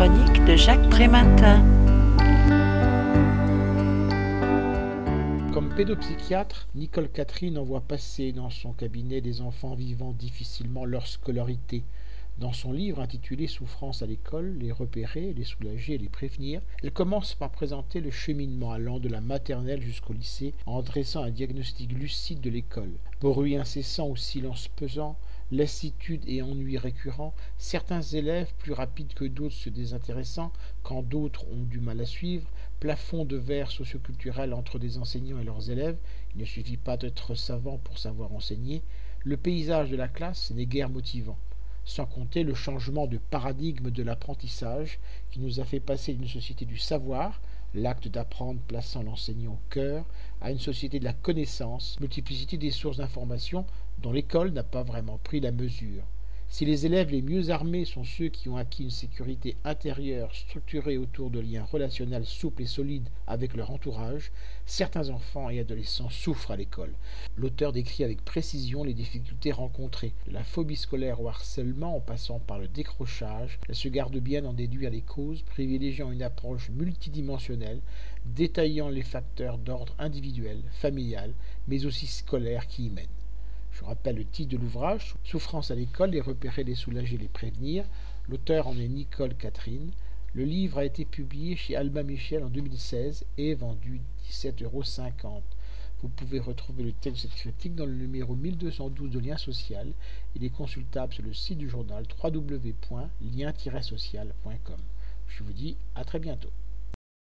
chronique de Jacques Prématin. Comme pédopsychiatre, Nicole Catherine envoie passer dans son cabinet des enfants vivant difficilement leur scolarité. Dans son livre intitulé Souffrance à l'école, les repérer, les soulager les prévenir, elle commence par présenter le cheminement allant de la maternelle jusqu'au lycée en dressant un diagnostic lucide de l'école. Bruit incessant ou silence pesant, lassitude et ennui récurrents, certains élèves plus rapides que d'autres se désintéressant, quand d'autres ont du mal à suivre, plafond de verre socioculturel entre des enseignants et leurs élèves, il ne suffit pas d'être savant pour savoir enseigner, le paysage de la classe n'est guère motivant sans compter le changement de paradigme de l'apprentissage qui nous a fait passer d'une société du savoir, l'acte d'apprendre plaçant l'enseignant au cœur, à une société de la connaissance, multiplicité des sources d'information dont l'école n'a pas vraiment pris la mesure. Si les élèves les mieux armés sont ceux qui ont acquis une sécurité intérieure structurée autour de liens relationnels souples et solides avec leur entourage, certains enfants et adolescents souffrent à l'école. L'auteur décrit avec précision les difficultés rencontrées, la phobie scolaire au harcèlement en passant par le décrochage. Elle se garde bien d'en déduire les causes, privilégiant une approche multidimensionnelle, détaillant les facteurs d'ordre individuel, familial, mais aussi scolaire qui y mènent. Je rappelle le titre de l'ouvrage, Souffrance à l'école, les repérer, les soulager, les prévenir. L'auteur en est Nicole Catherine. Le livre a été publié chez Alba Michel en 2016 et vendu 17,50 euros. Vous pouvez retrouver le texte de cette critique dans le numéro 1212 de Lien Social. Il est consultable sur le site du journal www.lien-social.com. Je vous dis à très bientôt.